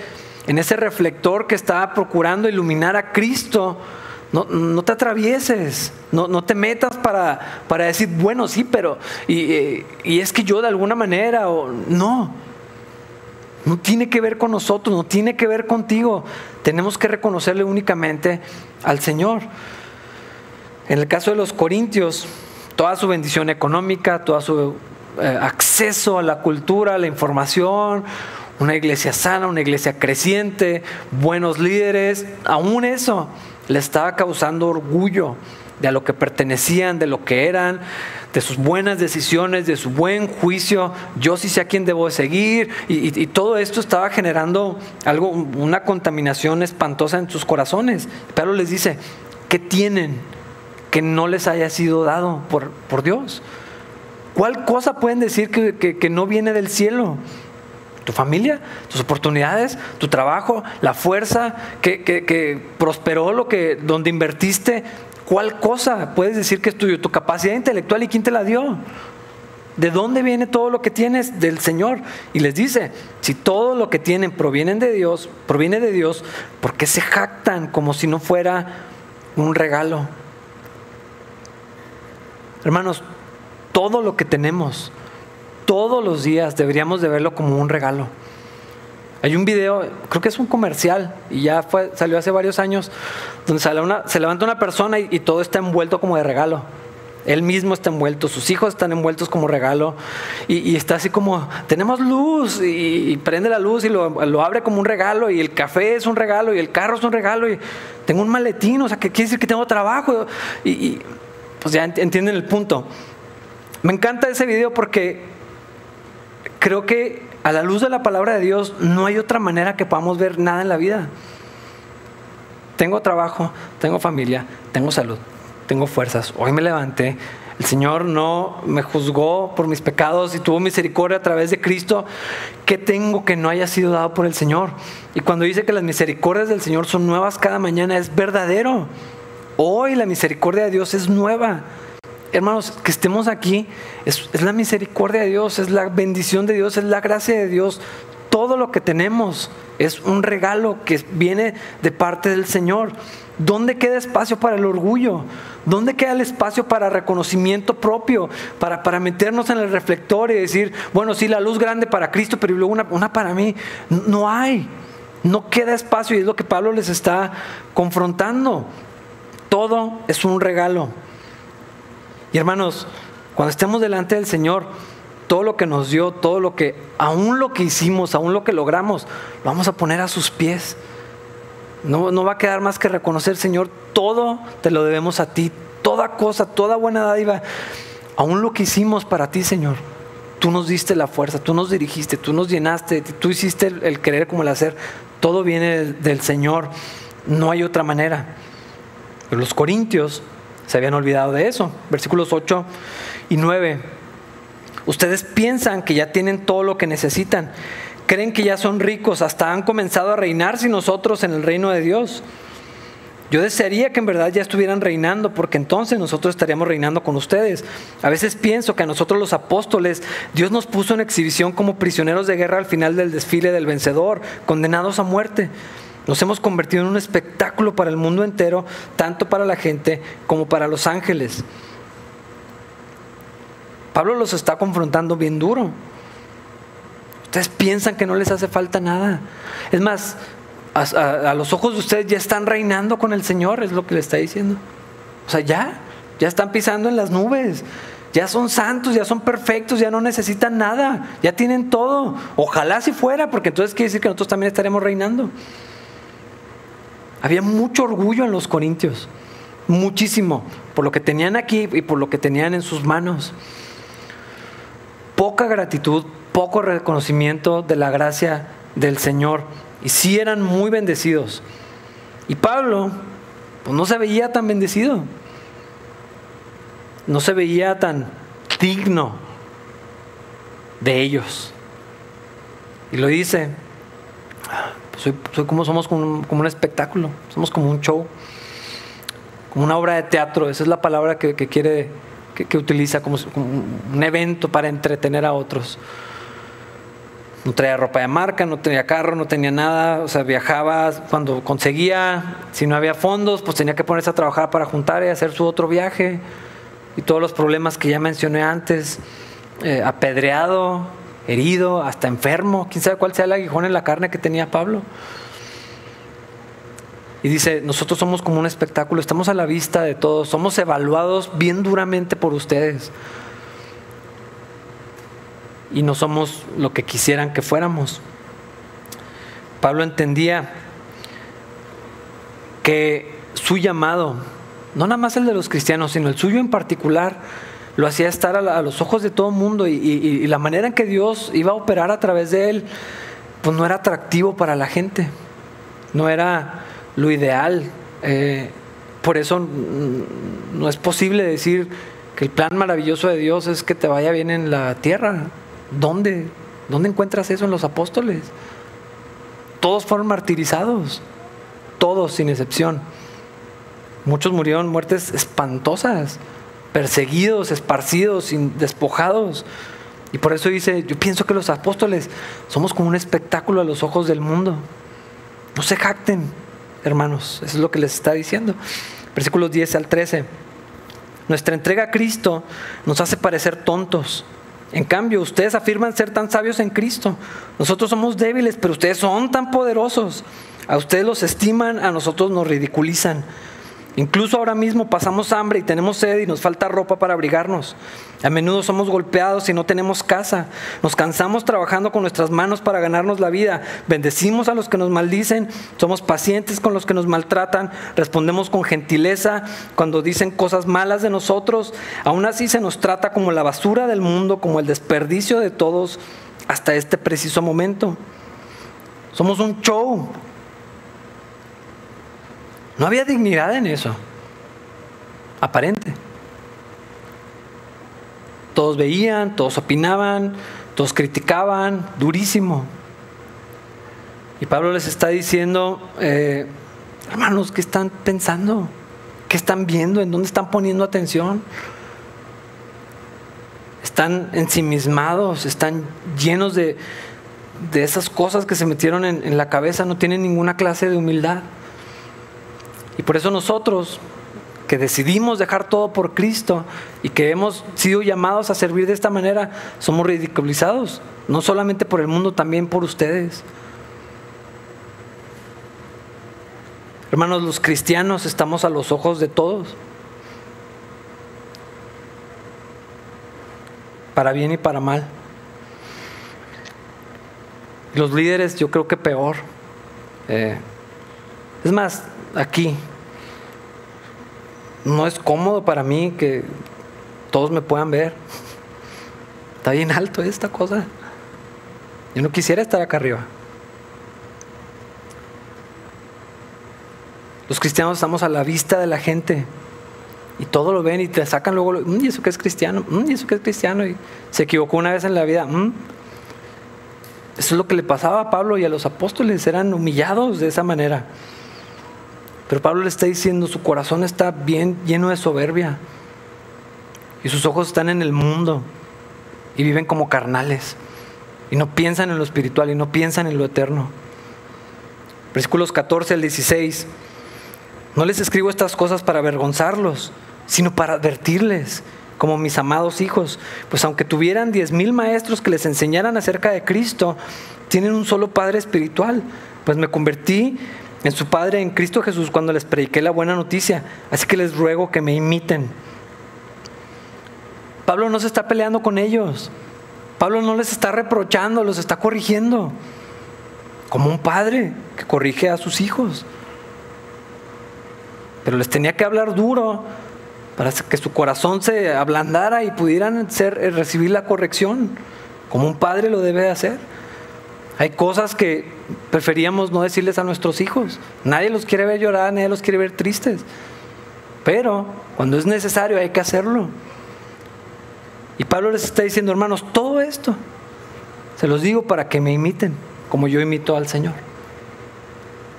en ese reflector que está procurando iluminar a Cristo. No, no te atravieses, no, no te metas para, para, decir, bueno, sí, pero, y, y, es que yo de alguna manera, o no, no tiene que ver con nosotros, no tiene que ver contigo. Tenemos que reconocerle únicamente al Señor. En el caso de los corintios, toda su bendición económica, toda su eh, acceso a la cultura, a la información, una iglesia sana, una iglesia creciente, buenos líderes, aún eso le estaba causando orgullo de a lo que pertenecían, de lo que eran, de sus buenas decisiones, de su buen juicio, yo sí sé a quién debo seguir, y, todo esto estaba generando algo, una contaminación espantosa en sus corazones. Pero les dice, ¿qué tienen? que no les haya sido dado por, por Dios? ¿Cuál cosa pueden decir que, no viene del cielo? tu familia, tus oportunidades, tu trabajo, la fuerza que, prosperó lo que donde invertiste. ¿Cuál cosa puedes decir que es tuyo? Tu capacidad intelectual y quién te la dio. ¿De dónde viene todo lo que tienes? Del Señor. Y les dice, si todo lo que tienen provienen de Dios, proviene de Dios, ¿por qué se jactan como si no fuera un regalo? Hermanos, todo lo que tenemos, todos los días deberíamos de verlo como un regalo. Hay un video, creo que es un comercial, y ya fue, salió hace varios años, donde se levanta una persona y todo está envuelto como de regalo. Él mismo está envuelto, sus hijos están envueltos como regalo y, está así como, tenemos luz y, prende la luz y lo, abre como un regalo y el café es un regalo y el carro es un regalo y tengo un maletín, o sea, que quiere decir que tengo trabajo y, pues ya entienden el punto. Me encanta ese video porque creo que a la luz de la palabra de Dios no hay otra manera que podamos ver nada en la vida. Tengo trabajo, tengo familia, tengo salud tengo fuerzas. Hoy me levanté. El Señor no me juzgó por mis pecados y tuvo misericordia a través de Cristo. ¿Qué tengo que no haya sido dado por el Señor? Y cuando dice que las misericordias del Señor son nuevas cada mañana, es verdadero. Hoy la misericordia de Dios es nueva. Hermanos, que estemos aquí es, la misericordia de Dios, es la bendición de Dios, es la gracia de Dios. Todo lo que tenemos es un regalo que viene de parte del Señor. ¿Dónde queda espacio para el orgullo? ¿Dónde queda el espacio para reconocimiento propio? Para, para meternos en el reflector y decir, bueno, sí, la luz grande para Cristo, pero luego una para mí. No hay. No queda espacio y es lo que Pablo les está confrontando. Todo es un regalo. Y hermanos, cuando estemos delante del Señor, todo lo que nos dio, todo lo que, aún lo que hicimos, aún lo que logramos, lo vamos a poner a sus pies. No, no va a quedar más que reconocer, Señor, todo te lo debemos a ti, toda cosa, toda buena dádiva, aún lo que hicimos para ti, Señor. Tú nos diste la fuerza, tú nos dirigiste, tú nos llenaste, tú hiciste el, querer como el hacer. Todo viene del, Señor, no hay otra manera. Los corintios se habían olvidado de eso. Versículos 8 y 9. Ustedes piensan que ya tienen todo lo que necesitan creen que ya son ricos, hasta han comenzado a reinar sin nosotros en el reino de Dios. Yo desearía que en verdad ya estuvieran reinando, porque entonces nosotros estaríamos reinando con ustedes. A veces pienso que a nosotros los apóstoles, Dios nos puso en exhibición como prisioneros de guerra al final del desfile del vencedor, condenados a muerte. Nos hemos convertido en un espectáculo para el mundo entero, tanto para la gente como para los ángeles. Pablo los está confrontando bien duro. Ustedes piensan que no les hace falta nada. Es más, a, los ojos de ustedes ya están reinando con el Señor, es lo que le está diciendo. O sea, ya, ya están pisando en las nubes. Ya son santos, ya son perfectos, ya no necesitan nada, ya tienen todo. Ojalá si fuera, porque entonces quiere decir que nosotros también estaremos reinando. Había mucho orgullo en los corintios, muchísimo, por lo que tenían aquí y por lo que tenían en sus manos. Poca gratitud poco reconocimiento de la gracia del Señor. Y sí eran muy bendecidos. Y Pablo, pues no se veía tan bendecido. No se veía tan digno de ellos. Y lo dice, soy, como somos como un, espectáculo, somos como un show, como una obra de teatro, esa es la palabra que, quiere, que, utiliza como un evento para entretener a otros. No traía ropa de marca, no tenía carro, no tenía nada, o sea, viajaba cuando conseguía, si no había fondos, pues tenía que ponerse a trabajar para juntar y hacer su otro viaje. Y todos los problemas que ya mencioné antes, eh, apedreado, herido, hasta enfermo, quién sabe cuál sea el aguijón en la carne que tenía Pablo. Y dice, nosotros somos como un espectáculo, estamos a la vista de todos, somos evaluados bien duramente por ustedes y no somos lo que quisieran que fuéramos. Pablo entendía que su llamado, no nada más el de los cristianos, sino el suyo en particular, lo hacía estar a, los ojos de todo el mundo y, la manera en que Dios iba a operar a través de él, pues no era atractivo para la gente, no era lo ideal. Eh, Por eso no es posible decir que el plan maravilloso de Dios es que te vaya bien en la tierra. ¿Dónde? ¿Dónde encuentras eso en los apóstoles? Todos fueron martirizados, todos sin excepción. Muchos murieron muertes espantosas, perseguidos, esparcidos, despojados. Y por eso dice, yo pienso que los apóstoles somos como un espectáculo a los ojos del mundo. No se jacten, hermanos, eso es lo que les está diciendo. Versículos 10 al 13. Nuestra entrega a Cristo nos hace parecer tontos. En cambio, ustedes afirman ser tan sabios en Cristo. Nosotros somos débiles, pero ustedes son tan poderosos. A ustedes los estiman, a nosotros nos ridiculizan. Incluso ahora mismo pasamos hambre y tenemos sed y nos falta ropa para abrigarnos. A menudo somos golpeados y no tenemos casa. Nos cansamos trabajando con nuestras manos para ganarnos la vida. Bendecimos a los que nos maldicen. Somos pacientes con los que nos maltratan. Respondemos con gentileza cuando dicen cosas malas de nosotros. Aún así se nos trata como la basura del mundo, como el desperdicio de todos hasta este preciso momento. Somos un show no había dignidad en eso, aparente. Todos veían, todos opinaban, todos criticaban, durísimo. Y Pablo les está diciendo, eh, hermanos, ¿qué están pensando? ¿Qué están viendo? ¿En dónde están poniendo atención? Están ensimismados, están llenos de, esas cosas que se metieron en la cabeza, no tienen ninguna clase de humildad. Y por eso nosotros, que decidimos dejar todo por Cristo y que hemos sido llamados a servir de esta manera, somos ridiculizados, no solamente por el mundo, también por ustedes. Hermanos, los cristianos estamos a los ojos de todos, para bien y para mal. Los líderes yo creo que peor. Eh, es más, aquí. No es cómodo para mí que todos me puedan ver. Está bien alto esta cosa. Yo no quisiera estar acá arriba. Los cristianos estamos a la vista de la gente y todo lo ven y te sacan luego, mm, ¿y eso que es cristiano? Mm, ¿Y eso que es cristiano? Y se equivocó una vez en la vida. Mm". Eso es lo que le pasaba a Pablo y a los apóstoles, eran humillados de esa manera. Pero Pablo le está diciendo, su corazón está bien lleno de soberbia. Y sus ojos están en el mundo. Y viven como carnales. Y no piensan en lo espiritual y no piensan en lo eterno. Versículos 14 al 16. No les escribo estas cosas para avergonzarlos, sino para advertirles, como mis amados hijos. Pues aunque tuvieran diez mil maestros que les enseñaran acerca de Cristo, tienen un solo Padre espiritual. Pues me convertí en su Padre, en Cristo Jesús, cuando les prediqué la buena noticia. Así que les ruego que me imiten. Pablo no se está peleando con ellos. Pablo no les está reprochando, los está corrigiendo. Como un padre que corrige a sus hijos. Pero les tenía que hablar duro para que su corazón se ablandara y pudieran eh, recibir la corrección, como un padre lo debe hacer. Hay cosas que preferíamos no decirles a nuestros hijos. Nadie los quiere ver llorar, nadie los quiere ver tristes. Pero cuando es necesario hay que hacerlo. Y Pablo les está diciendo, hermanos, todo esto se los digo para que me imiten, como yo imito al Señor.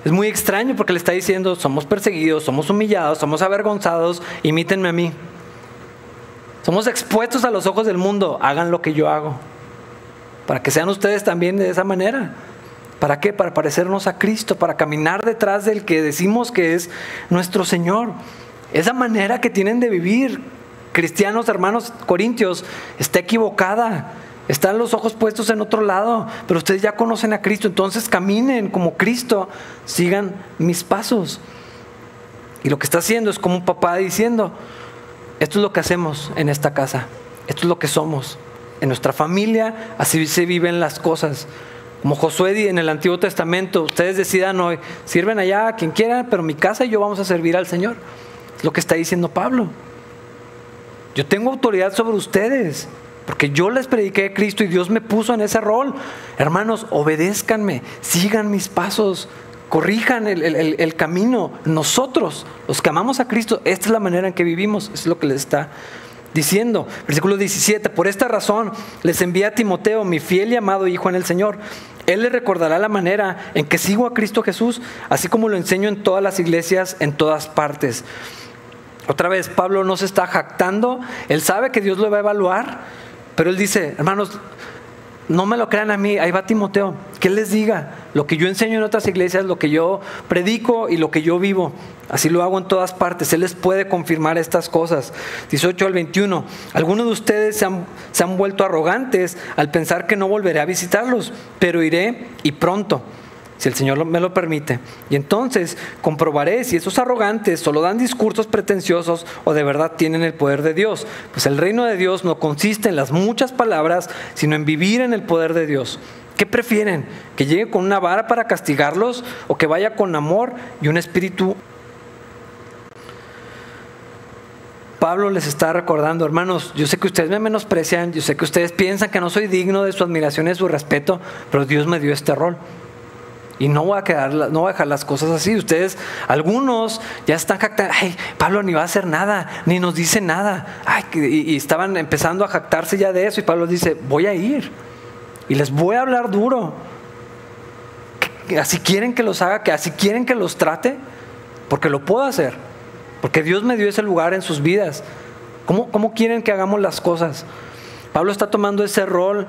Es muy extraño porque le está diciendo, somos perseguidos, somos humillados, somos avergonzados, imítenme a mí. Somos expuestos a los ojos del mundo, hagan lo que yo hago para que sean ustedes también de esa manera. ¿Para qué? Para parecernos a Cristo, para caminar detrás del que decimos que es nuestro Señor. Esa manera que tienen de vivir, cristianos, hermanos corintios, está equivocada. Están los ojos puestos en otro lado, pero ustedes ya conocen a Cristo, entonces caminen como Cristo, sigan mis pasos. Y lo que está haciendo es como un papá diciendo, esto es lo que hacemos en esta casa, esto es lo que somos en nuestra familia, así se viven las cosas. Como Josué en el Antiguo Testamento, ustedes decidan hoy, sirven allá a quien quiera, pero mi casa y yo vamos a servir al Señor. Es lo que está diciendo Pablo. Yo tengo autoridad sobre ustedes, porque yo les prediqué a Cristo y Dios me puso en ese rol. Hermanos, obedézcanme, sigan mis pasos, corrijan el, camino. Nosotros, los que amamos a Cristo, esta es la manera en que vivimos, es lo que les está diciendo. Versículo 17, por esta razón les envía a Timoteo, mi fiel y amado hijo en el Señor. Él le recordará la manera en que sigo a Cristo Jesús, así como lo enseño en todas las iglesias, en todas partes. Otra vez, Pablo no se está jactando, él sabe que Dios lo va a evaluar, pero él dice, hermanos, no me lo crean a mí, ahí va Timoteo, que les diga lo que yo enseño en otras iglesias, lo que yo predico y lo que yo vivo. Así lo hago en todas partes, él les puede confirmar estas cosas. 18 al 21, algunos de ustedes se han, se han vuelto arrogantes al pensar que no volveré a visitarlos, pero iré y pronto si el Señor me lo permite. Y entonces comprobaré si esos arrogantes solo dan discursos pretenciosos o de verdad tienen el poder de Dios. Pues el reino de Dios no consiste en las muchas palabras, sino en vivir en el poder de Dios. ¿Qué prefieren? ¿Que llegue con una vara para castigarlos o que vaya con amor y un espíritu? Pablo les está recordando, hermanos, yo sé que ustedes me menosprecian, yo sé que ustedes piensan que no soy digno de su admiración y de su respeto, pero Dios me dio este rol. Y no voy a quedar, no voy a dejar las cosas así. Ustedes, algunos ya están jactando, ay, Pablo ni va a hacer nada, ni nos dice nada. Y, estaban empezando a jactarse ya de eso. Y Pablo dice, voy a ir. Y les voy a hablar duro. Así quieren que los haga, que así quieren que los trate, porque lo puedo hacer. Porque Dios me dio ese lugar en sus vidas. ¿Cómo, cómo quieren que hagamos las cosas? Pablo está tomando ese rol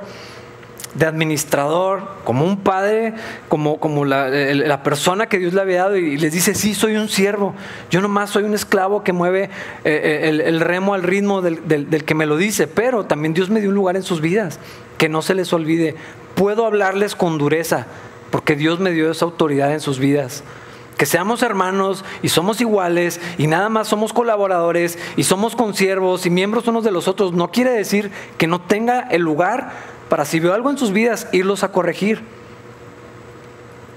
de administrador, como un padre, como, como la, persona que Dios le había dado y les dice, sí, soy un siervo, yo nomás soy un esclavo que mueve eh, eh, el, remo al ritmo del, del que me lo dice, pero también Dios me dio un lugar en sus vidas, que no se les olvide, puedo hablarles con dureza, porque Dios me dio esa autoridad en sus vidas. Que seamos hermanos y somos iguales y nada más somos colaboradores y somos consiervos y miembros unos de los otros, no quiere decir que no tenga el lugar para si veo algo en sus vidas, irlos a corregir.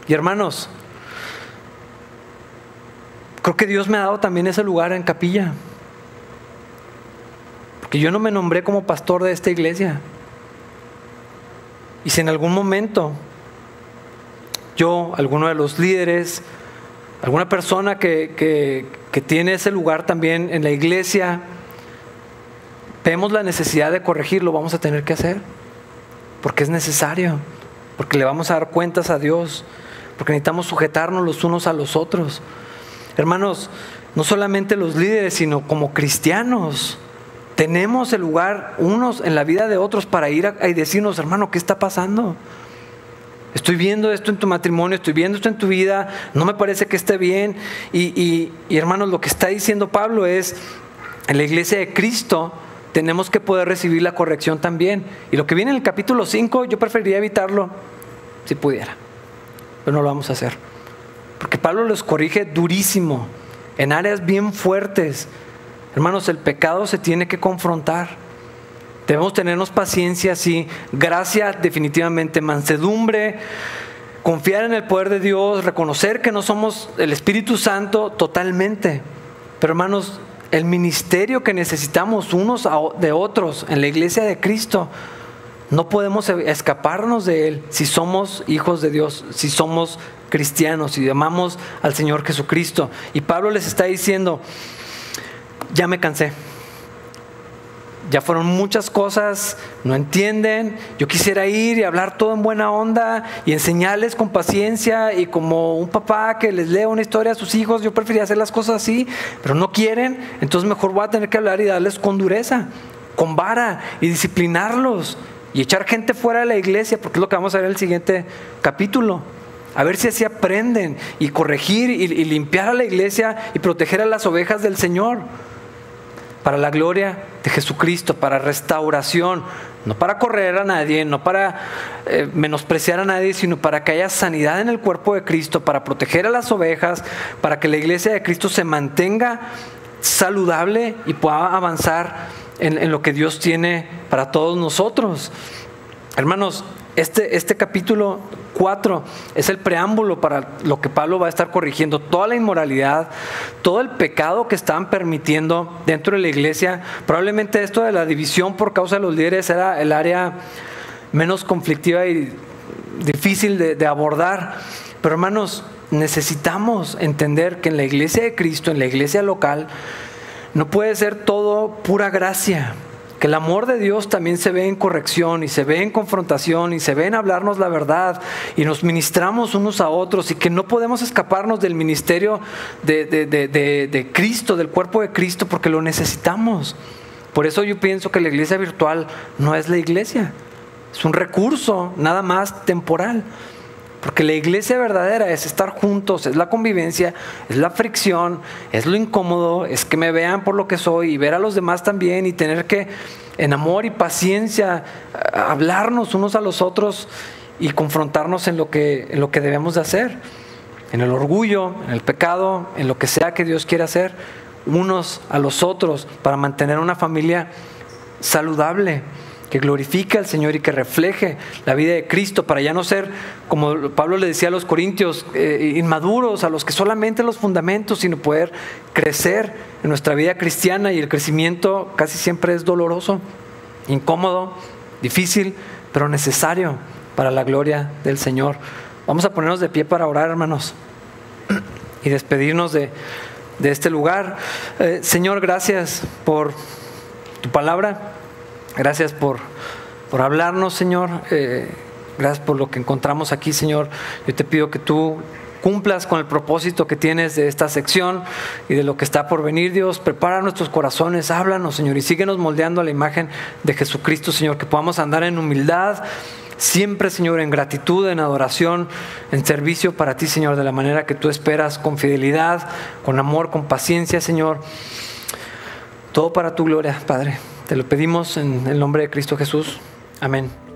Y hermanos, creo que Dios me ha dado también ese lugar en capilla. Porque yo no me nombré como pastor de esta iglesia. Y si en algún momento yo, alguno de los líderes, alguna persona que, que, que tiene ese lugar también en la iglesia, vemos la necesidad de corregirlo, vamos a tener que hacer porque es necesario, porque le vamos a dar cuentas a Dios, porque necesitamos sujetarnos los unos a los otros. Hermanos, no solamente los líderes, sino como cristianos, tenemos el lugar unos en la vida de otros para ir y decirnos, hermano, ¿qué está pasando? Estoy viendo esto en tu matrimonio, estoy viendo esto en tu vida, no me parece que esté bien. Y, y hermanos, lo que está diciendo Pablo es, en la iglesia de Cristo, tenemos que poder recibir la corrección también. Y lo que viene en el capítulo 5, yo preferiría evitarlo si pudiera, pero no lo vamos a hacer. Porque Pablo los corrige durísimo, en áreas bien fuertes. Hermanos, el pecado se tiene que confrontar. Debemos tenernos paciencia, sí, gracia definitivamente, mansedumbre, confiar en el poder de Dios, reconocer que no somos el Espíritu Santo totalmente. Pero hermanos, el ministerio que necesitamos unos de otros en la iglesia de Cristo, no podemos e-, escaparnos de él si somos hijos de Dios, si somos cristianos, si amamos al Señor Jesucristo. Y Pablo les está diciendo, ya me cansé ya fueron muchas cosas, no entienden. Yo quisiera ir y hablar todo en buena onda y enseñarles con paciencia y como un papá que les lee una historia a sus hijos, yo preferiría hacer las cosas así, pero no quieren, entonces mejor voy a tener que hablar y darles con dureza, con vara y disciplinarlos y echar gente fuera de la iglesia, porque es lo que vamos a ver en el siguiente capítulo. A ver si así aprenden y corregir y, y limpiar a la iglesia y proteger a las ovejas del Señor para la gloria de Jesucristo, para restauración, no para correr a nadie, no para eh, menospreciar a nadie, sino para que haya sanidad en el cuerpo de Cristo, para proteger a las ovejas, para que la iglesia de Cristo se mantenga saludable y pueda avanzar en, en lo que Dios tiene para todos nosotros. Hermanos, este, este capítulo 4 es el preámbulo para lo que Pablo va a estar corrigiendo, toda la inmoralidad, todo el pecado que estaban permitiendo dentro de la iglesia. Probablemente esto de la división por causa de los líderes era el área menos conflictiva y difícil de, de abordar. Pero hermanos, necesitamos entender que en la iglesia de Cristo, en la iglesia local, no puede ser todo pura gracia. Que el amor de Dios también se ve en corrección y se ve en confrontación y se ve en hablarnos la verdad y nos ministramos unos a otros y que no podemos escaparnos del ministerio de, de Cristo, del cuerpo de Cristo, porque lo necesitamos. Por eso yo pienso que la iglesia virtual no es la iglesia, es un recurso nada más temporal. Porque la iglesia verdadera es estar juntos, es la convivencia, es la fricción, es lo incómodo, es que me vean por lo que soy y ver a los demás también y tener que en amor y paciencia hablarnos unos a los otros y confrontarnos en lo que, en lo que debemos de hacer, en el orgullo, en el pecado, en lo que sea que Dios quiera hacer, unos a los otros para mantener una familia saludable que glorifique al Señor y que refleje la vida de Cristo para ya no ser, como Pablo le decía a los corintios, eh, inmaduros, a los que solamente los fundamentos, sino poder crecer en nuestra vida cristiana y el crecimiento casi siempre es doloroso, incómodo, difícil, pero necesario para la gloria del Señor. Vamos a ponernos de pie para orar, hermanos, *clears throat* y despedirnos de, este lugar. Eh, Señor, gracias por tu palabra. Gracias por, por hablarnos, Señor. Eh, gracias por lo que encontramos aquí, Señor. Yo te pido que tú cumplas con el propósito que tienes de esta sección y de lo que está por venir, Dios. Prepara nuestros corazones, háblanos, Señor, y síguenos moldeando a la imagen de Jesucristo, Señor, que podamos andar en humildad, siempre, Señor, en gratitud, en adoración, en servicio para ti, Señor, de la manera que tú esperas, con fidelidad, con amor, con paciencia, Señor. Todo para tu gloria, Padre. Te lo pedimos en el nombre de Cristo Jesús. Amén.